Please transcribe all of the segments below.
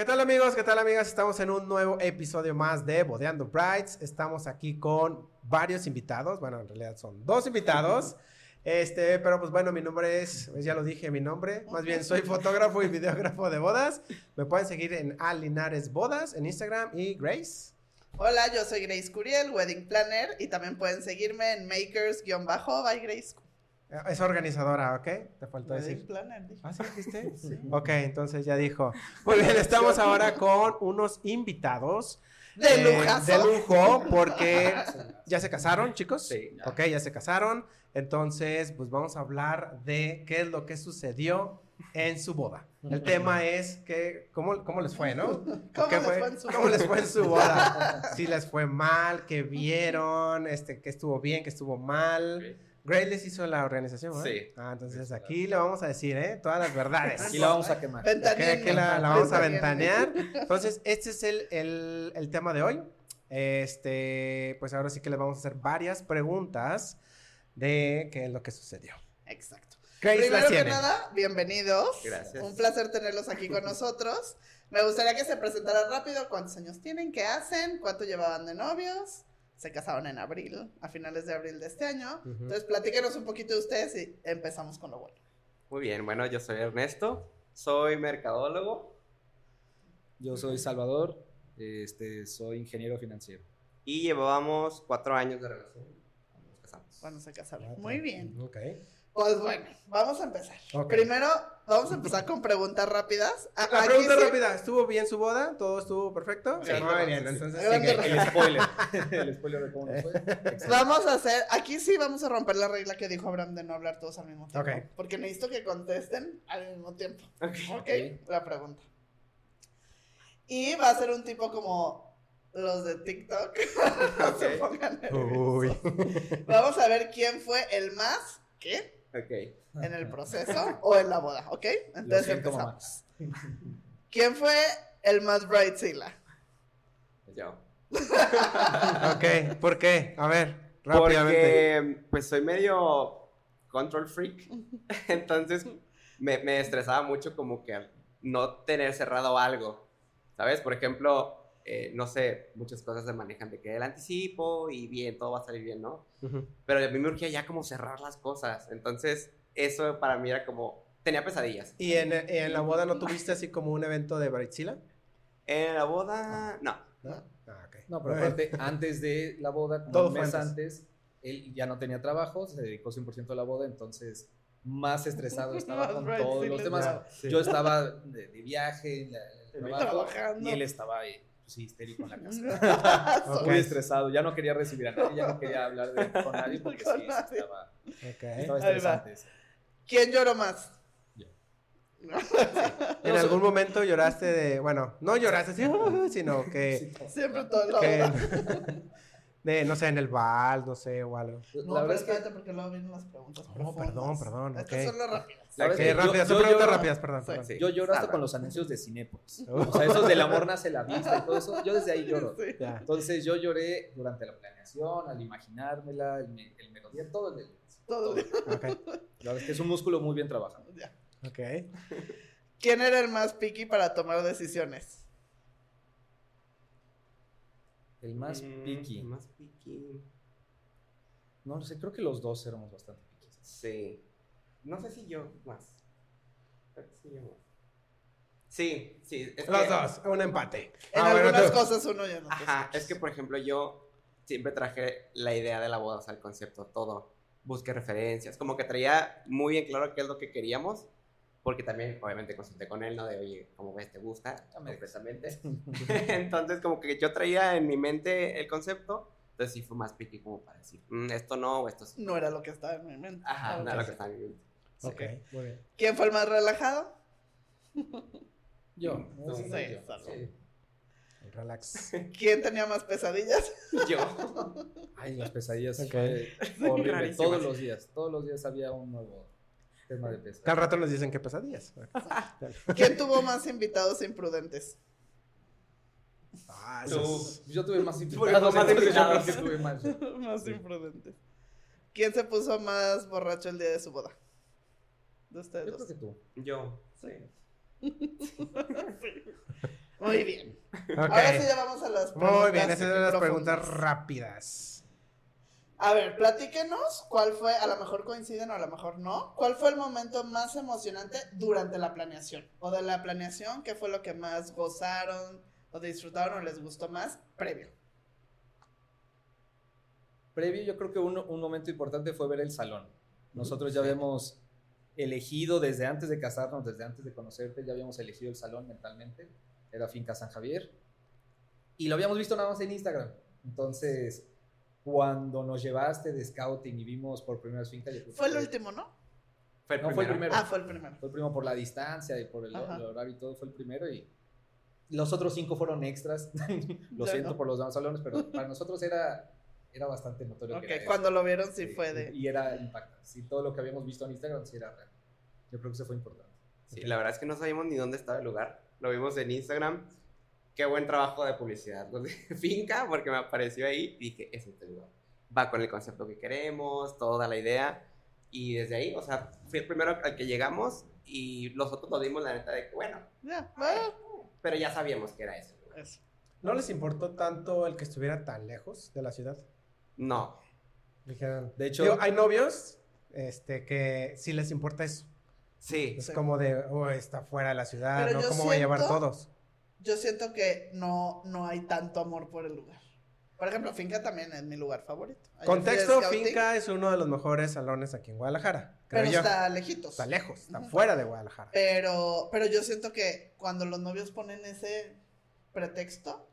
¿Qué tal amigos? ¿Qué tal amigas? Estamos en un nuevo episodio más de Bodeando Brides. Estamos aquí con varios invitados. Bueno, en realidad son dos invitados. Este, pero pues bueno, mi nombre es, pues ya lo dije, mi nombre. Más bien soy fotógrafo y videógrafo de bodas. Me pueden seguir en Alinares Bodas en Instagram y Grace. Hola, yo soy Grace Curiel, Wedding Planner, y también pueden seguirme en makers-by Grace. Es organizadora, ¿ok? Te faltó Wedding decir. Planner, dije. ¿Ah, sí dijiste? Sí. Ok, entonces ya dijo. Muy bien, estamos ahora con unos invitados. De eh, de lujo, porque ya se casaron, chicos. Sí, ya. Ok, ya se casaron. Entonces, pues vamos a hablar de qué es lo que sucedió en su boda. El tema es que, ¿cómo, cómo les fue, no? ¿Cómo ¿Qué les fue en su ¿Cómo boda? les fue en su boda? Si les fue mal, qué vieron, este, qué estuvo bien, qué estuvo mal. Grace les hizo la organización, ¿no? Sí. Ah, entonces aquí le vamos a decir, ¿eh? Todas las verdades. Aquí la vamos a quemar. Que Ventaneando. aquí la, la vamos a ventanear. Entonces, este es el, el- el tema de hoy. Este, pues ahora sí que les vamos a hacer varias preguntas de qué es lo que sucedió. Exacto. Grace Primero que nada, bienvenidos. Gracias. Un placer tenerlos aquí con nosotros. Me gustaría que se presentaran rápido cuántos años tienen, qué hacen, cuánto llevaban de novios. Se casaron en abril, a finales de abril de este año. Ujú. Entonces, platíquenos un poquito de ustedes y empezamos con lo bueno. Muy bien, bueno, yo soy Ernesto, soy mercadólogo Yo soy Salvador, este, soy ingeniero financiero. y llevábamos cuatro años de relación. Nos casamos. Cuando se casaron. Muy bien. Ok. Pues bueno, vamos a empezar. Ok. Primero, vamos a empezar con preguntas rápidas. A- La aquí pregunta sí- rápida, ¿estuvo bien su boda? ¿Todo estuvo perfecto? Sí. Muy bien, entonces. El spoiler. el spoiler de cómo nos fue. Vamos a hacer, aquí sí vamos a romper la regla que dijo Abraham de no hablar todos al mismo tiempo. Ok. Porque necesito que contesten al mismo tiempo. Ok. La pregunta. Y va a ser un tipo como los de TikTok. No se Ok. pongan Uy. Vamos a ver quién fue el más, ¿qué? Ok. En el proceso o en la boda, ¿ok? Entonces mamá. empezamos. ¿Quién fue el más bridezilla? Yo. Ok, ¿por qué? A ver, rápidamente. Porque, pues, soy medio control freak. Entonces, me, me estresaba mucho como que no tener cerrado algo. ¿Sabes? Por ejemplo, eh, no sé, muchas cosas se manejan de que el anticipo y bien, todo va a salir bien, ¿no? Pero a mí me urgía ya como cerrar las cosas. Entonces, eso para mí era como, tenía pesadillas. ¿Y en, en la boda no tuviste así como un evento de Baritzila? En la boda, no. ¿No? Ah. No, pero aparte, antes de la boda, como Todo un mes antes. antes, él ya no tenía trabajo, se dedicó 100% a la boda, entonces más estresado estaba con todos los demás. Yo estaba de, de viaje, en la- en el trabajo, Trabajando. y él estaba ahí, pues, sí, histérico en la casa. Ok. Muy estresado, ya no quería recibir a nadie, ya no quería hablar de- con nadie porque Con sí, nadie. estaba, estresante. ¿Quién lloró más? Yo. ¿En algún momento lloraste de, bueno, no lloraste así, sino que, Siempre todo lo que de, no sé, en el bal, no sé, o algo. No, la pero verdad es que espérate porque luego vienen las preguntas Oh, profundas. perdón, perdón, Estas ok. son las rápidas. Yo- rápidas, son yo preguntas lloro- rápidas, perdón. Perdón. Sí. Yo lloro hasta Ah, con los anuncios de Cinépolis. O sea, esos del amor nace la vista y todo eso. Yo desde ahí lloro. Sí. Entonces yo lloré durante la planeación, al imaginármela, el, me- el melodía, todo el Todo. Ok, La verdad es que es un músculo muy bien trabajado. Ya. ok. ¿Quién era el más picky para tomar decisiones? El más Mm, picky. Más picky. No lo sé, creo que los dos éramos bastante piquis. Sí. No sé si yo más. Creo que sí, yo más. Sí, sí. es Los que- dos, un empate. En Ah, bueno, algunas tú- cosas uno ya no. Ajá, es que por ejemplo yo siempre traje la idea de la boda, o sea, el concepto, todo. Busqué referencias, como que traía muy bien claro qué es lo que queríamos, porque también obviamente consulté con él, ¿no? De, oye, ¿cómo ves? ¿Te gusta? Completamente. Entonces como que yo traía en mi mente el concepto, entonces sí fue más picky como para decir, "Mm, esto no o esto sí. No era lo que estaba en mi mente. Ajá, Ok. nada lo que está en mi mente. Sí. Ok, muy bien. ¿Quién fue el más relajado? Yo. Entonces, no, sí, yo. Sí. Relax. ¿Quién tenía más pesadillas? Yo. Ay, las pesadillas. Ok. fue horrible. Rarísimas. Todos los días. Todos los días había un nuevo tema de pesadillas. Cada rato nos dicen que pesadillas. ¿Quién tuvo más invitados imprudentes? Ah, es- Yo tuve más invitados. más yo creo invitados. que tuve más. más imprudentes. ¿Quién se puso más borracho el día de su boda? De ustedes Yo creo dos. que tú. Yo. Sí. Muy bien. Ok. Ahora sí ya vamos a las preguntas. Muy bien, esas eran las profundas. preguntas rápidas. A ver, platíquenos cuál fue, a lo mejor coinciden o a lo mejor no, cuál fue el momento más emocionante durante la planeación. O de la planeación, qué fue lo que más gozaron o disfrutaron o les gustó más previo. Previo, yo creo que un, un momento importante fue ver el salón. Nosotros ya habíamos elegido desde antes de casarnos, desde antes de conocerte, ya habíamos elegido el salón mentalmente. Era Finca San Javier. Y lo habíamos visto nada más en Instagram. Entonces, cuando nos llevaste de scouting y vimos por primera vez Finca, Fue el último, ¿no? Fue el No, fue el primero. primero. Ah, fue el primero. Fue el primero por la distancia y por el, el horario y todo, fue el primero y los otros cinco fueron extras. Lo Ya siento no. por los demás salones, pero para nosotros era, era bastante notorio. Ok, que era cuando lo vieron sí eso. fue de... Y era impactante. Sí, todo lo que habíamos visto en Instagram sí era real. Yo creo que eso fue importante. Sí, la verdad es que no sabíamos ni dónde estaba el lugar. Lo vimos en Instagram. Qué buen trabajo de publicidad. De Finca, porque me apareció ahí y dije, es este lugar. Va con el concepto que queremos, toda la idea. Y desde ahí, o sea, fui el primero al que llegamos y los otros lo dimos la neta de que, bueno, Ya, bueno, pero ya sabíamos que era eso. ¿No les importó tanto el que estuviera tan lejos de la ciudad? No, Dijeron. De hecho- Digo, hay novios este, que sí les importa eso. sí. Es Sí. como de, oh, está fuera de la ciudad, Pero ¿no? ¿Cómo voy a llevar siento- todos? Yo siento que no, no hay tanto amor por el lugar. Por ejemplo, Finca también es mi lugar favorito. Ayer Contexto, Finca es uno de los mejores salones aquí en Guadalajara. Creo Pero yo. está lejitos. Está lejos, está fuera de Guadalajara. Pero, pero yo siento que cuando los novios ponen ese pretexto,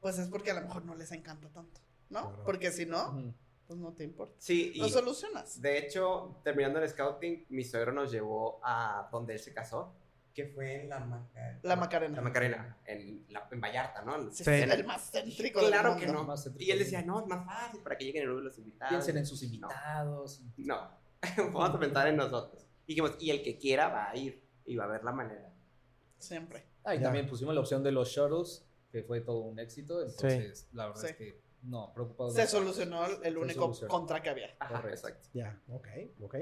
pues es porque a lo mejor no les encanta tanto, ¿no? Claro. Porque si no, pues no te importa. Sí, y Lo solucionas. de hecho, terminando el scouting, mi suegro nos llevó a donde él se casó, que fue en la Macarena. La Macarena. La Macarena, en, la, en Vallarta, ¿no? Sí, Sí. El más céntrico del Claro que mundo. no. Más céntrico Y él del decía, no, es más fácil para que lleguen en los invitados. Piensen en sus No. invitados. No, vamos a pensar en nosotros. Y dijimos, y el que quiera va a ir y va a ver la manera. Siempre. Ah, y Ya. también pusimos la opción de los shuttles, que fue todo un éxito. Entonces, la verdad Sí. es que no, preocupado. Se solucionó el Se único solucionó. contra que había. Ajá, Correcto. exacto. Ya, ok, ok.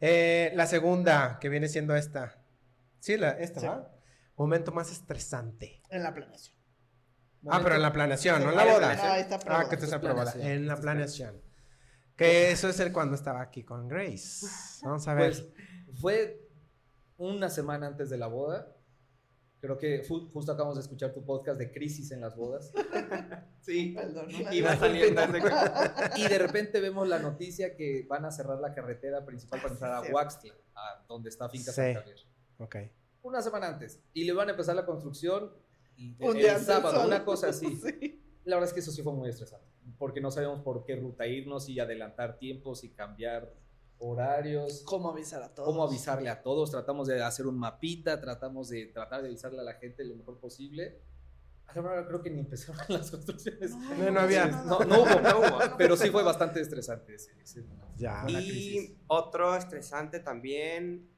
Eh, la segunda, que viene siendo esta. Sí, la, esta, Sí. ¿va? Momento más estresante. En la planeación. Ah, pero en la planeación, no en la boda. No, ahí está Ah, que te está aprobada. En la planeación. Que eso es el cuando estaba aquí con Grace. Vamos a ver. Pues fue una semana antes de la boda. Creo que justo acabamos de escuchar tu podcast de crisis en las bodas. Sí. Perdón, una Iba disculpita. saliendo Y de repente vemos la noticia que van a cerrar la carretera principal para entrar a Sí. Huaxtla, a donde está Finca Sí. San Javier. Ok. Una semana antes. Y le van a empezar la construcción Un el día antes sábado, solo. una cosa así. Sí. La verdad es que eso sí fue muy estresante, porque no sabíamos por qué ruta irnos y adelantar tiempos y cambiar horarios. ¿Cómo avisar a todos? cómo avisarle a todos, tratamos de hacer un mapita, tratamos de tratar de avisarle a la gente lo mejor posible. A la verdad creo que ni empezaron las construcciones. No, no había. No, no hubo, no hubo, pero sí fue bastante estresante ese, ese momento. Ya. Y crisis. otro estresante también,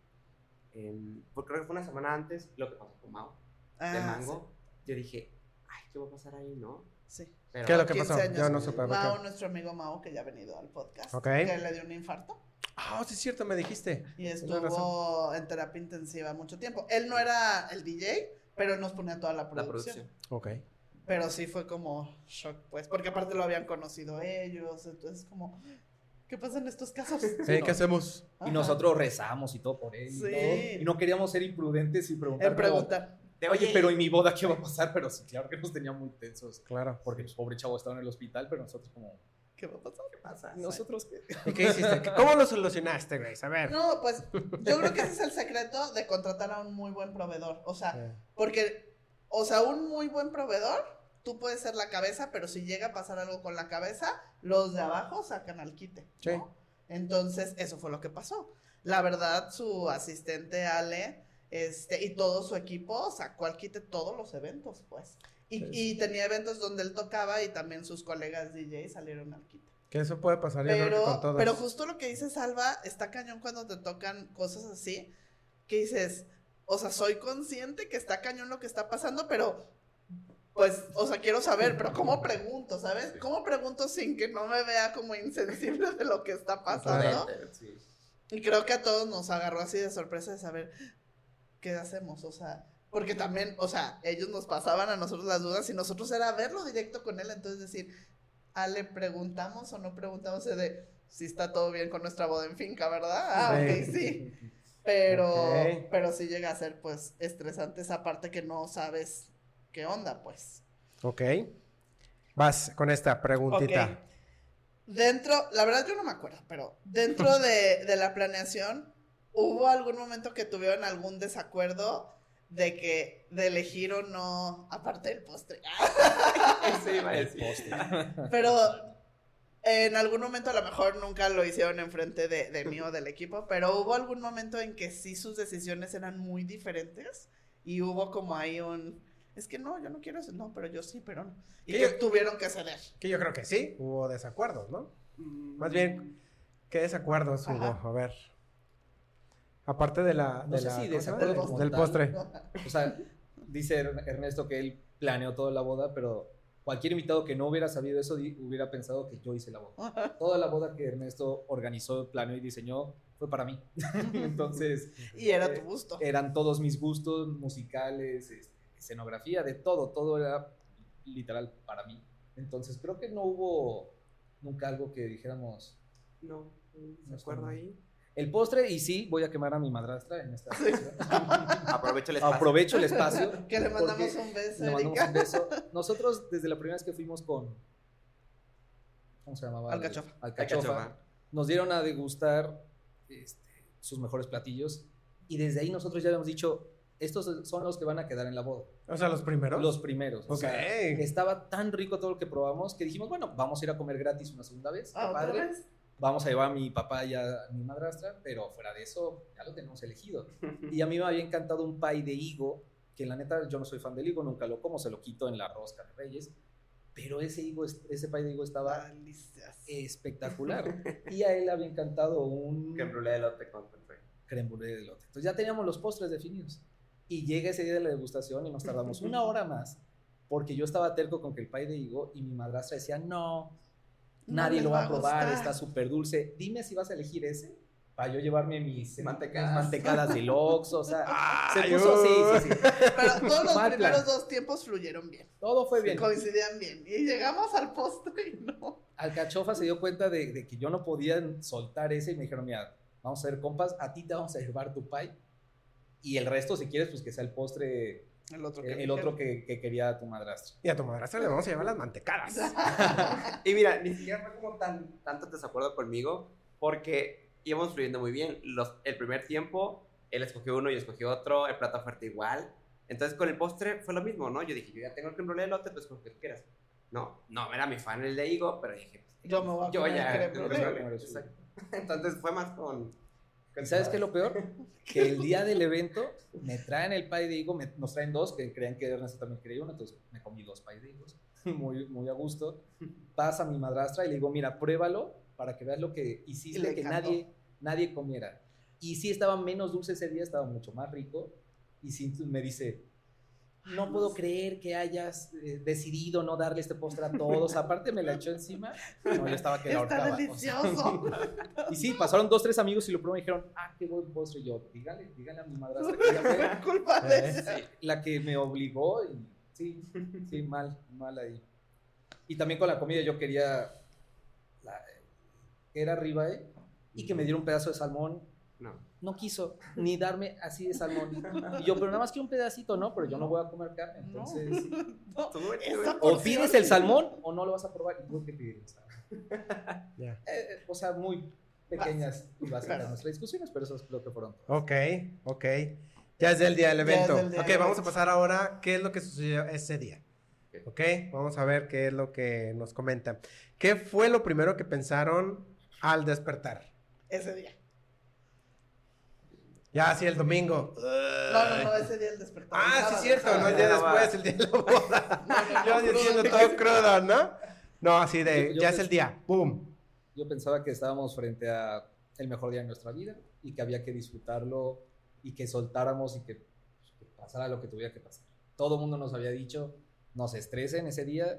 em, porque creo que fue una semana antes, lo que pasó con Mao, de Ah, Mango. Yo dije, ay, ¿qué va a pasar ahí, no? Sí. Pero, ¿Qué es lo que 15 pasó? Yo no supe. Mao, nuestro amigo Mao, que ya ha venido al podcast, Ok. que le dio un infarto Ah, sí es cierto, me dijiste. y estuvo en terapia intensiva mucho tiempo. Él no era el DJ, pero nos ponía toda la la producción. producción. Ok. Pero sí fue como shock, pues, porque aparte lo habían conocido ellos, entonces como, ¿qué pasa en estos casos? Sí, no. ¿qué hacemos? Y nosotros rezamos y todo por él. y Sí. todo, y no queríamos ser imprudentes y preguntar. En preguntar. De, Oye, pero ¿y mi boda qué va a pasar? Pero sí, claro que nos tenía muy tensos. Claro. Porque pues, pobre chavo estaba en el hospital, pero nosotros como... ¿Qué va a pasar? ¿qué pasa? ¿Nosotros qué? ¿Y qué hiciste? ¿Cómo lo solucionaste, Grace? A ver. No, pues yo creo que ese es el secreto de contratar a un muy buen proveedor. O sea, porque, o sea, un muy buen proveedor, tú puedes ser la cabeza, pero si llega a pasar algo con la cabeza, los de abajo sacan al quite. Entonces, eso fue lo que pasó. La verdad, su asistente Ale este, y todo su equipo sacó al quite todos los eventos, pues. Y, Sí. y tenía eventos donde él tocaba y también sus colegas DJ salieron al quite. Que eso puede pasar, yo creo que con Pero, pero justo lo que dice Salva, está cañón cuando te tocan cosas así, que dices, o sea, soy consciente que está cañón lo que está pasando, pero, pues, o sea, quiero saber, pero ¿cómo pregunto, sabes? ¿Cómo pregunto sin que no me vea como insensible de lo que está pasando? Sí. Y creo que a todos nos agarró así de sorpresa de saber, ¿qué hacemos? O sea, porque también, o sea, ellos nos pasaban a nosotros las dudas y nosotros era verlo directo con él, entonces decir, ah, le preguntamos o no preguntamos de si está todo bien con nuestra boda en finca, ¿verdad? Ah, ok, sí. Pero, pero sí llega a ser, pues, estresante esa parte que no sabes qué onda, pues. Ok. Vas con esta preguntita. Dentro, la verdad yo no me acuerdo, pero dentro de, de la planeación, ¿hubo algún momento que tuvieron algún desacuerdo de que, de elegir o no, aparte del postre? Eso iba a decir. Pero en algún momento a lo mejor nunca lo hicieron enfrente de, de mí o del equipo, pero hubo algún momento en que sí sus decisiones eran muy diferentes y hubo como ahí un, es que no, yo no quiero eso, no, pero yo sí, pero no. Y ¿Qué? que tuvieron que ceder. Que yo creo que sí, hubo desacuerdos, ¿no? Mm, Más bien, ¿qué desacuerdos hubo? Ajá. A ver. Aparte de la. No de sé la- si ¿cómo se llama? desacuerdo Del- postre. O sea, dice Er- Ernesto que él planeó toda la boda, pero cualquier invitado que no hubiera sabido eso hubiera pensado que yo hice la boda. Toda la boda que Ernesto organizó, planeó y diseñó fue para mí. Entonces, Y era tu gusto. eran todos mis gustos musicales, este, escenografía, de todo, todo era literal para mí. Entonces, creo que no hubo nunca algo que dijéramos No, No ¿se acuerda está ahí? el postre y sí, voy a quemar a mi madrastra en esta. Aprovecho el espacio. Aprovecho el espacio. Que le mandamos un beso, Le mandamos Erika. un beso. Nosotros, desde la primera vez que fuimos con. ¿Cómo se llamaba? Alcachofa. Alcachofa. Alcachofa. Nos dieron a degustar este, sus mejores platillos. Y desde ahí nosotros ya habíamos dicho: estos son los que van a quedar en la boda. O sea, los primeros. Los primeros. O Ok. sea, estaba tan rico todo lo que probamos que dijimos: bueno, vamos a ir a comer gratis una segunda vez. Ah, ¿otra padre. vez? Vamos a llevar a mi papá y a mi madrastra, pero fuera de eso, ya lo tenemos elegido. Y a mí me había encantado un pie de higo, que la neta yo no soy fan del higo, nunca lo como, se lo quito en la rosca de Reyes. Pero ese higo, es- ese pie de higo estaba Delicias. espectacular. Y a él le había encantado un brûlée de lote con creme brûlée de lote. Entonces ya teníamos los postres definidos. Y llega ese día de la degustación y nos tardamos una hora más, porque yo estaba terco con que el pie de higo y mi madrastra decía, no, No nadie les lo va va a probar, gustar". está súper dulce. Dime si vas a elegir ese para yo llevarme mis Mantecadas. mantecadas del Oxxo, o sea, se Ay, puso, sí, uy. sí, sí. Pero todos los Mal primeros plan. dos tiempos fluyeron bien. Todo fue bien. Coincidían bien. Y llegamos al postre y no. Alcachofa se dio cuenta de, de que yo no podía soltar ese y me dijeron, mira, vamos a ser compas, a ti te vamos a llevar tu pie y el resto, si quieres, pues que sea el postre, El otro el, el otro que, que quería tu madrastra. Y a tu madrastra le vamos a llevar las mantecadas. Y mira, ni siquiera fue como tan, tanto desacuerdo conmigo, porque íbamos fluyendo muy bien. Los, el primer tiempo, él escogió uno, yo escogí otro, el plato fuerte igual. Entonces con el postre fue lo mismo, ¿no? Yo dije, yo ya tengo el creme brûlée de elote, pues con lo que tú quieras. No, no, era mi fan el de higo, pero dije, pues, Yo me voy a yo comer ya. el creme brûlée. Entonces fue más con... con ¿Y sabes qué es lo peor? Que el día del evento me traen el pie de higo, me- nos traen dos, que creían que Ernesto también quería uno, entonces me comí dos pie de higos, muy, muy a gusto. Pasa mi madrastra y le digo, mira, pruébalo para que veas lo que hiciste que encantó. nadie, nadie comiera. Y sí estaba menos dulce ese día, estaba mucho más rico. Y sí me dice, no puedo creer que hayas eh, decidido no darle este postre a todos. Aparte me la echó encima. No, yo estaba que la Está ahorcaba. o sea. delicioso. Y sí, pasaron dos, tres amigos y lo probaron y dijeron, ah, qué buen postre. Y yo, dígale, dígale a mi madrastra que ella fue Culpa de Eh, ella. la que me obligó y sí, sí, mal, mal ahí. Y también con la comida yo quería la- que era ribeye y que me diera un pedazo de salmón. No. No quiso ni darme así de salmón. Y yo, pero nada más que un pedacito, ¿no? Pero yo no voy a comer carne. Entonces, No, Tú, esa o pides el salmón o no lo vas a probar. Y tuve que pedir el salmón. Ya. Eh, o sea, muy pequeñas y básicas Claro. nuestras discusiones, pero eso creo que fueron. Ok, ok. Ya es el día del es evento. día ok, del vamos a evento. pasar ahora qué es lo que sucedió ese día. Ok. Ok, vamos a ver qué es lo que nos comentan. ¿Qué fue lo primero que pensaron al despertar? Ese día. Ya, sí, el domingo. No, no, no, ese día el despertar. Ah, sí, Sábado, cierto, sábado. no el día después, el día de la boda. No, no, no, Yo diciendo todo crudo, ¿no? No, así de, Yo- yo ya es el día, ¡pum! Yo pensaba que estábamos frente a el mejor día de nuestra vida y que había que disfrutarlo y que soltáramos y que, pues, que pasara lo que tuviera que pasar. Todo el mundo nos había dicho, no se estresen ese día.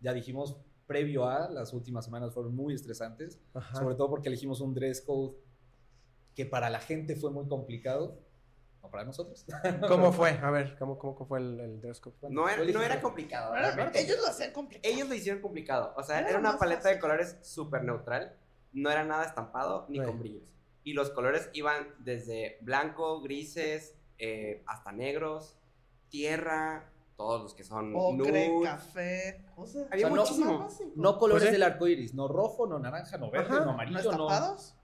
Ya dijimos, previo a, las últimas semanas fueron muy estresantes, Ajá. sobre todo porque elegimos un dress code que para la gente fue muy complicado. no para nosotros. ¿Cómo fue? A ver, ¿cómo, cómo fue el, el dress code? No era, no era complicado. No realmente. ellos lo hacían complicado. Ellos lo hicieron complicado. O sea, Era era una paleta fácil. de colores súper neutral. No era nada estampado ni Sí. con brillos. Y los colores iban desde blanco, grises, eh, hasta negros, tierra, todos los que son Ocre, nude. café. O sea, Había O sea, no- muchísimo. básico. No colores Pues del arco iris, no rojo, no naranja, no verde, Ajá. no ¿No amarillo, no. estampados?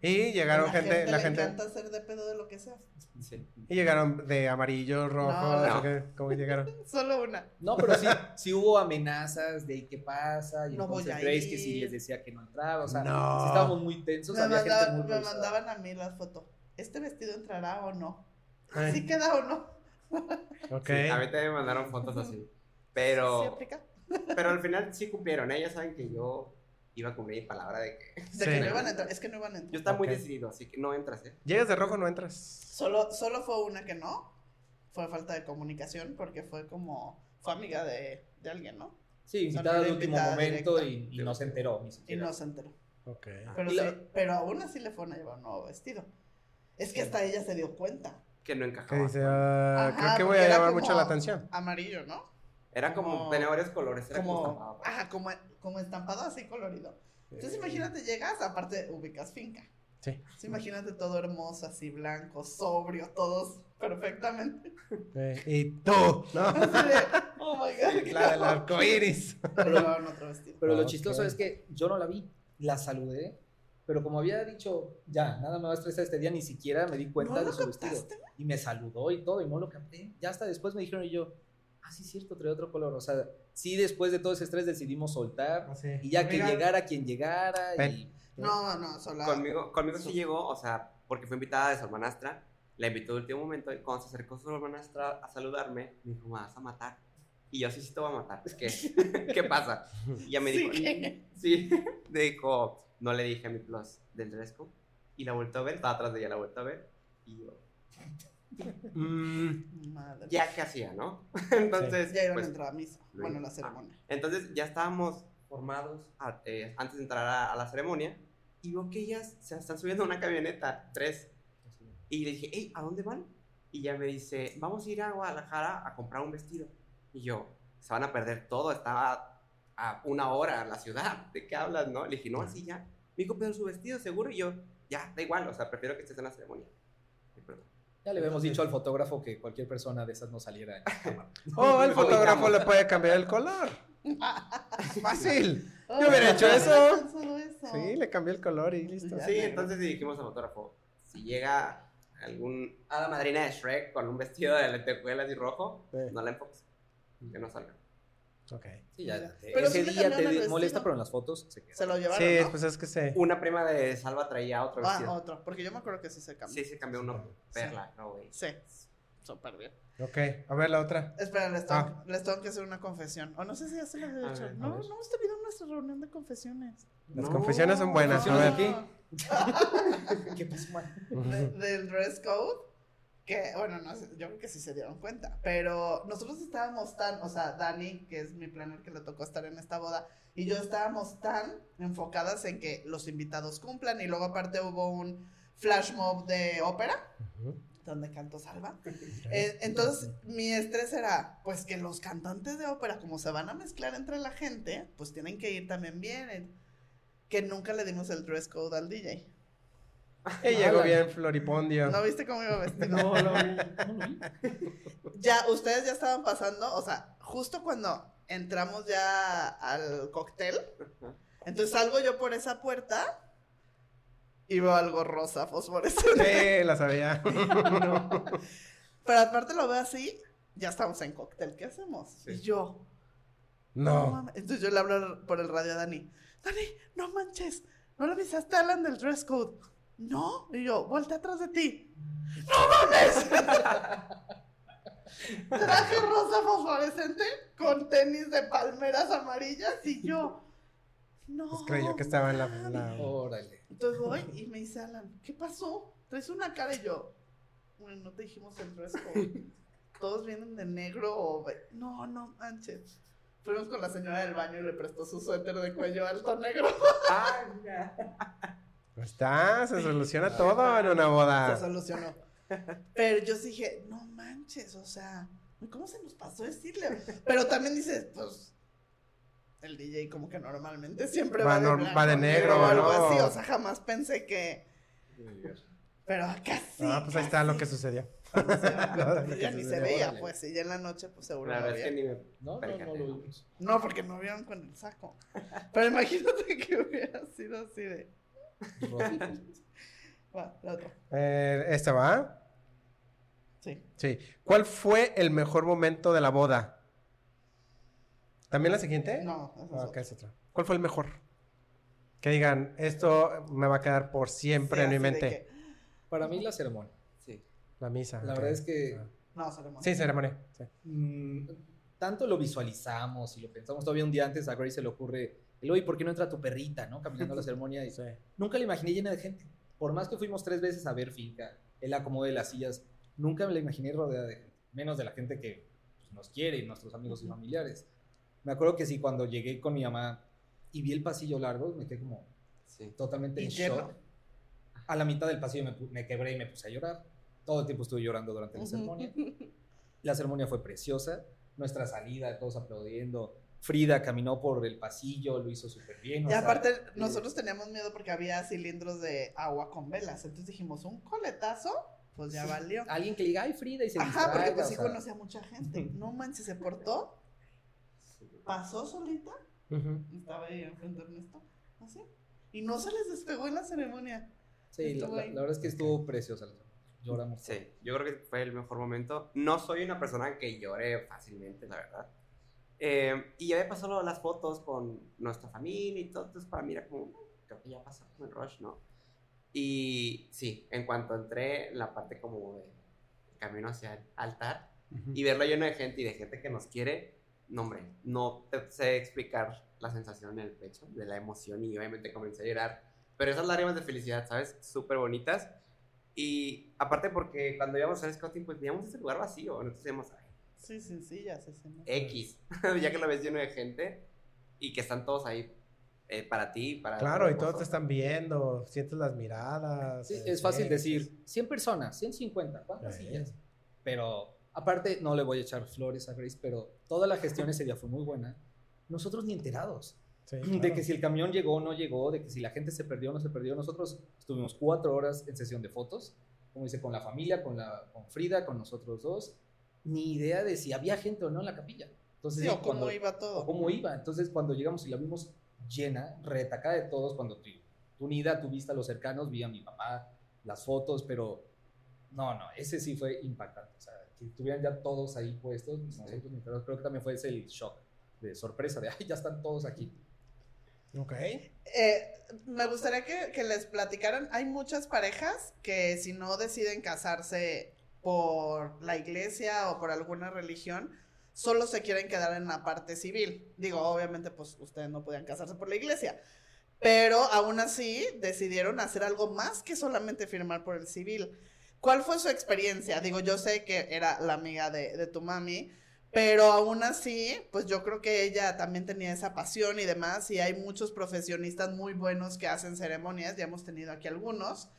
Y llegaron la gente, gente la le gente, encanta hacer de pedo de lo que sea. Sí. y llegaron de amarillo, rojo, No, no. ¿cómo llegaron? Solo una. No, pero sí, sí hubo amenazas de qué pasa. Y No entonces Grace que sí les decía que no entraba. O sea, No. sí estábamos muy tensos. Me, había gente mandaban, muy me mandaban a mí la foto. ¿Este vestido entrará o no? Ay, ¿Sí queda o no? ok. Sí, a mí también me mandaron fotos así. ¿Sí Pero, aplica? pero al final sí cumplieron. Ellas saben que yo iba a cumplir mi palabra de que De Sí. que no iban a entrar. Es que no iban a yo entrar. estaba muy Ok. decidido, así que no entras, ¿eh? Llegas de rojo, no entras. Solo, solo fue una que no. Fue falta de comunicación porque fue como... Fue amiga de, de alguien, ¿no? Sí, invitada de último invitada momento y, y no se enteró ni Y siquiera. no se enteró. Ok. Pero, Y la- sí- pero aún así le fueron a llevar un nuevo vestido. Es que hasta ella se dio cuenta. Que no Que encajaba. dice, ah, Ajá, creo que voy porque a era llamar como mucho la atención. Amarillo, ¿no? Era como, como- tenía varios colores, era como, pues. ajá, como, como estampado así colorido. Entonces Eh, imagínate, llegas, aparte ubicas finca. Sí. Entonces, imagínate todo hermoso, así blanco, sobrio, todos perfectamente. Eh, y tú, ¿no? Así de, oh my god. La del arco iris. Pero vestido. Pero lo Ok. chistoso es que yo no la vi, la saludé, pero como había dicho, ya, nada me va a estresar este día, ni siquiera me di cuenta ¿No de su vestido. captaste? Y me saludó y todo, y no lo capté. Ya hasta después me dijeron y yo, ah, sí, es cierto, trae otro color. O sea, sí, después de todo ese estrés decidimos soltar. Y ya que Amiga, llegara quien llegara. Ven. Y, No, no, solo. Conmigo, conmigo sí llegó, o sea, porque fue invitada de su hermanastra. La invitó de último momento y cuando se acercó su hermanastra a saludarme, me dijo, me vas a matar. Y yo, sí, sí te voy a matar. Es que, ¿qué pasa? Y ella me Sí, dijo, ¿qué? sí, me dijo, no le dije a mi plus del dress code. Y la vuelto a ver, estaba atrás de ella, la vuelto a ver. Y yo, Mm, Madre. ya que hacía, ¿no? Entonces, Ya iban pues, a entrar a misa. Bueno, la ceremonia. Entonces ya estábamos formados a- eh, antes de entrar a, a la ceremonia y veo que ellas se están subiendo a una camioneta, tres. Y le dije, hey, ¿a dónde van? Y ella me dice, vamos a ir a Guadalajara a comprar un vestido. Y yo, se van a perder todo, estaba a una hora en la ciudad, ¿de qué hablas, no? Le dije, no, así ya. Me dijo, pero su vestido seguro. Y yo, ya, da igual, o sea, prefiero que estés en la ceremonia. Ya le habíamos dicho al fotógrafo que cualquier persona de esas no saliera. en cámara. Oh, el Lo fotógrafo le puede cambiar el color. Fácil. Yo hubiera hecho eso. Sí, le cambié el color y listo. Sí, entonces le dijimos al fotógrafo, si llega algún hada madrina de Shrek con un vestido de lentejuelas y rojo, Sí. no la enfoques, que no salga. Ok. Sí, ya, Pero ese sí le día cambiaron el te vestido. molesta, pero en las fotos se queda. Se lo llevaron. Sí, ¿no? pues es que se. Una prima de Salva traía otro Ah, vestido. otro. Porque yo me acuerdo que sí se cambió. Sí, se cambió uno perla, no, güey. Sí. Súper bien. Ok, a ver la otra. Espera, les tengo, Ah. les tengo que hacer una confesión. O no sé si ya se las he A hecho. ver, a no, ver. no hemos tenido nuestra reunión de confesiones. Las No. confesiones son buenas. A ver. No. ¿Qué pasó, man? De- del dress code. Que, bueno, no sé, yo creo que sí se dieron cuenta. Pero nosotros estábamos tan, o sea, Dani, que es mi planner que le tocó estar en esta boda, y yo estábamos tan enfocadas en que los invitados cumplan. Y luego, aparte, hubo un flash mob de ópera, donde cantó Salva. Eh, entonces, mi estrés era, pues que los cantantes de ópera, como se van a mezclar entre la gente, pues tienen que ir también bien. eh, Que nunca le dimos el dress code al DJ. Y llegó bien Floripondio. ¿No viste cómo iba vestido? No, no, vi, no lo vi. Ya, ustedes ya estaban pasando, o sea, justo cuando entramos ya al cóctel, entonces salgo yo por esa puerta y veo algo rosa fosforescente. Sí, la sabía. Pero aparte lo veo así, ya estamos en cóctel, ¿qué hacemos? Sí. Y yo, No. Entonces yo le hablo por el radio a Dani. Dani, no manches. ¿No le avisaste a Alan del dress code? No. Y yo, voltea atrás de ti. ¡No mames! Traje rosa fosforescente con tenis de palmeras amarillas y yo. No. Pues creyó que estaba en la. Órale. Entonces voy y me dice Alan, ¿qué pasó? Traes una cara y yo. Bueno, no te dijimos el dress code. Todos vienen de negro o. No, no manches. Fuimos con la señora del baño y le prestó su suéter de cuello alto negro. Ah. Está, se soluciona todo en una Se boda. solucionó. Pero yo sí dije, no manches, o sea, ¿cómo se nos pasó decirle? Pero también dices, pues, el DJ como que normalmente siempre Va va, de, norm- blanco, va de negro, o algo ¿no? así, o sea, jamás pensé que, pero acá sí. ah, pues ahí está lo que casi. sucedió. Se pues, que ya ni se veía, órale. pues, y ya en la noche, pues seguro La verdad es que ni me. No, no, no lo ¿no? vimos. No, porque no vieron con el saco. Pero imagínate que hubiera sido así de. Va, la otra. Eh, ¿Esta va? Sí. Sí. ¿Cuál fue el mejor momento de la boda? ¿También la siguiente? No, esa es Ah, otra. ok, es otra. ¿Cuál fue el mejor? Que digan, esto me va a quedar por siempre Sí, en mi mente. que, Para mí la ceremonia. Sí. La misa. La verdad es que Ah. No, ceremonia. Sí, ceremonia. sí. mm, tanto lo visualizamos y lo pensamos todavía un día antes a Grace se le ocurre, el oye, ¿por qué no entra tu perrita, no? Caminando a la ceremonia y Sí. nunca la imaginé llena de gente. Por más que fuimos tres veces a ver finca, el acomodo de las sillas, nunca me la imaginé rodeada de gente, menos de la gente que pues, nos quiere y nuestros amigos y familiares. Me acuerdo que sí, cuando llegué con mi mamá y vi el pasillo largo, me quedé como Sí. totalmente Y en lleno. shock. A la mitad del pasillo me, me quebré y me puse a llorar. Todo el tiempo estuve llorando durante la ceremonia. La ceremonia fue preciosa. Nuestra salida, todos aplaudiendo. Frida caminó por el pasillo, lo hizo súper bien. o Y sea, aparte, nosotros teníamos miedo porque había cilindros de agua con velas. Entonces dijimos, un coletazo, pues ya valió. alguien que le diga, ay, Frida, y se Ajá, porque pues sí sea, conocía a mucha gente. No manches, se portó, pasó solita, estaba ahí enfrente de Ernesto, así. Y no se les despegó en la ceremonia. Sí, la, la- la verdad es que estuvo preciosa. la. Lloramos. Sí, yo creo que fue el mejor momento. No soy una persona que llore fácilmente, la verdad. Eh, y ya lo de las fotos con nuestra familia y todo, entonces para mí era como, "Mm, creo que ya pasó como el rush, ¿no? Y sí, en cuanto entré en la parte como de camino hacia el altar Ujú. y verlo lleno de gente y de gente que nos quiere, no hombre, no te sé explicar la sensación en el pecho, de la emoción y obviamente comencé a llorar. Pero esas lágrimas de felicidad, ¿sabes? Súper bonitas. Y aparte porque cuando íbamos al scouting, pues veíamos ese lugar vacío. Entonces decíamos, "Ay, Sí, sencillas escenas. X, ya que lo ves lleno de gente y que están todos ahí eh, para ti, para... Claro, y todos te están viendo, sientes las miradas. Sí, eh, es fácil sí, decir 100 personas, 150, ¿cuántas Sí. sillas? Pero aparte, no le voy a echar flores a Grace, pero toda la gestión ese día fue muy buena. Nosotros ni enterados. sí, De claro. que si el camión llegó o no llegó, de que si la gente se perdió o no se perdió. Nosotros estuvimos cuatro horas en sesión de fotos, como dice, con la familia, con, la, con Frida, con nosotros dos. Ni idea de si había gente o no en la capilla. Entonces, Sí, o cómo cuando- iba o todo. cómo iba. Entonces, cuando llegamos y la vimos llena, retacada de todos, cuando tú, tú unida, tú viste a los cercanos, vi a mi papá, las fotos, pero no, no, ese sí fue impactante. O sea, que estuvieran ya todos ahí puestos, creo que también fue ese el shock de sorpresa, de, ay, ya están todos aquí. Ok. Eh, me gustaría que, que les platicaran. Hay muchas parejas que si no deciden casarse por la iglesia o por alguna religión, solo se quieren quedar en la parte civil. Digo, obviamente, pues ustedes no podían casarse por la iglesia. Pero aún así decidieron hacer algo más que solamente firmar por el civil. ¿Cuál fue su experiencia? Digo, yo sé que era la amiga de, tu mami, pero aún así, pues yo creo que ella también tenía esa pasión y demás, y hay muchos profesionistas muy buenos que hacen ceremonias, ya hemos tenido aquí algunos.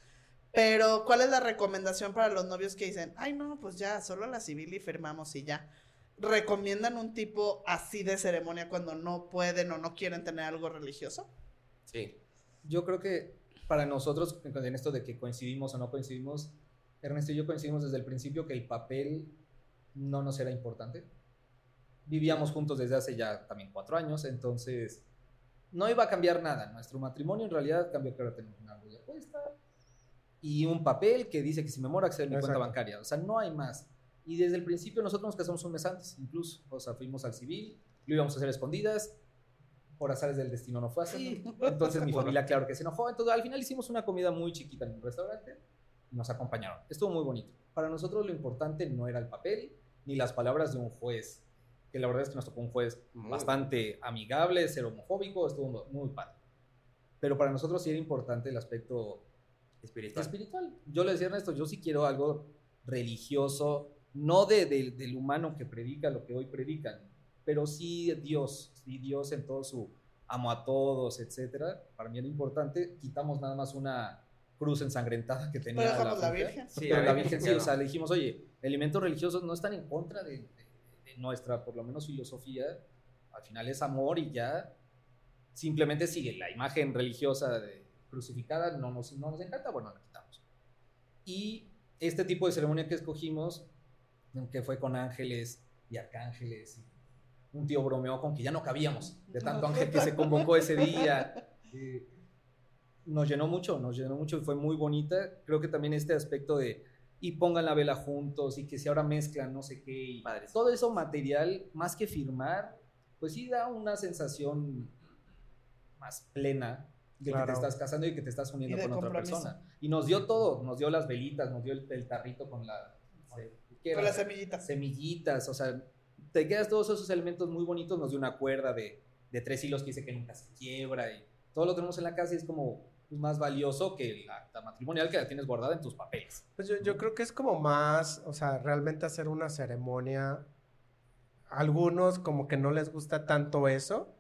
Pero, ¿cuál es la recomendación para los novios que dicen, ay, no, pues ya, solo la civil y firmamos y ya? ¿Recomiendan un tipo así de ceremonia cuando no pueden o no quieren tener algo religioso? Sí, Yo creo que para nosotros, en esto de que coincidimos o no coincidimos, Ernesto y yo coincidimos desde el principio que el papel no nos era importante. Vivíamos juntos desde hace ya también cuatro años, entonces no iba a cambiar nada. Nuestro matrimonio en realidad cambió ahora tenemos una y un papel que dice que si me muero accede a mi cuenta Exacto. bancaria. O sea, no hay más. Y desde el principio nosotros nos casamos un mes antes, incluso. O sea, fuimos al civil, lo íbamos a hacer escondidas. Por azares del destino no fue así. Entonces mi familia, claro que se enojó. Entonces al final hicimos una comida muy chiquita en un restaurante y nos acompañaron. Estuvo muy bonito. Para nosotros lo importante no era el papel ni las palabras de un juez, que la verdad es que nos tocó un juez Muy bastante amigable, ser homofóbico, estuvo muy padre. Pero para nosotros sí era importante el aspecto espiritual. espiritual. Yo le decía a Ernesto, yo sí quiero algo religioso, no de, de- del humano que predica lo que hoy predican, pero sí Dios, sí Dios en todo su amo a todos, etcétera. Para mí era importante, quitamos nada más una cruz ensangrentada que tenía. Pero la. Virgen. Sí, Pero la Virgen sí, o sea, le dijimos, oye, elementos religiosos no están en contra de, de- de nuestra, por lo menos, filosofía. Al final es amor y ya simplemente sigue la imagen religiosa de crucificada, no nos, no nos encanta, bueno, la quitamos. Y este tipo de ceremonia que escogimos, que fue con ángeles y arcángeles, y un tío bromeó con que ya no cabíamos, de tanto ángel que se convocó ese día. Eh, nos llenó mucho, nos llenó mucho y fue muy bonita. Creo que también este aspecto de y pongan la vela juntos y que si ahora mezclan no sé qué y Padre. todo eso material, más que firmar, pues sí da una sensación más plena de que te estás casando y que te estás uniendo con otra compromiso. persona. Y nos dio todo, nos dio las velitas, nos dio el, el tarrito con la... ¿qué Con era? las semillitas. semillitas, o sea, te quedas todos esos elementos muy bonitos, nos dio una cuerda de, de tres hilos que dice que nunca se quiebra y todo lo tenemos en la casa y es como pues, más valioso que el acta matrimonial que la tienes guardada en tus papeles. Pues yo, yo creo que es como más, o sea, realmente hacer una ceremonia. Algunos como que no les gusta tanto eso.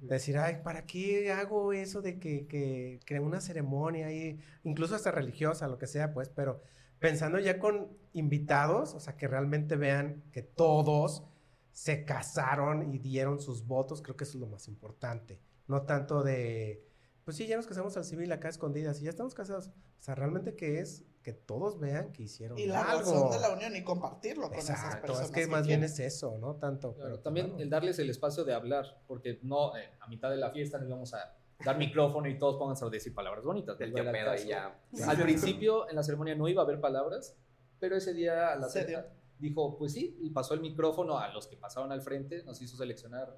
Decir, ay, ¿para qué hago eso de que, que, una ceremonia ahí, incluso hasta religiosa, lo que sea, pues, pero pensando ya con invitados, o sea, que realmente vean que todos se casaron y dieron sus votos, creo que eso es lo más importante. No tanto de, pues sí, ya nos casamos al civil acá escondidas y ya estamos casados. O sea, realmente que es que todos vean que hicieron Y la algo. razón de la unión y compartirlo con esas Exacto, personas. es que más quieren. bien es eso, ¿no? Tanto. Claro, pero también claro. el darles el espacio de hablar, porque no, eh, a mitad de la fiesta nos íbamos a dar micrófono y todos pónganse a decir palabras bonitas. A pedo y ya. Al principio en la ceremonia no iba a haber palabras, pero ese día a la cena dijo, pues sí, y pasó el micrófono a los que pasaron al frente, nos hizo seleccionar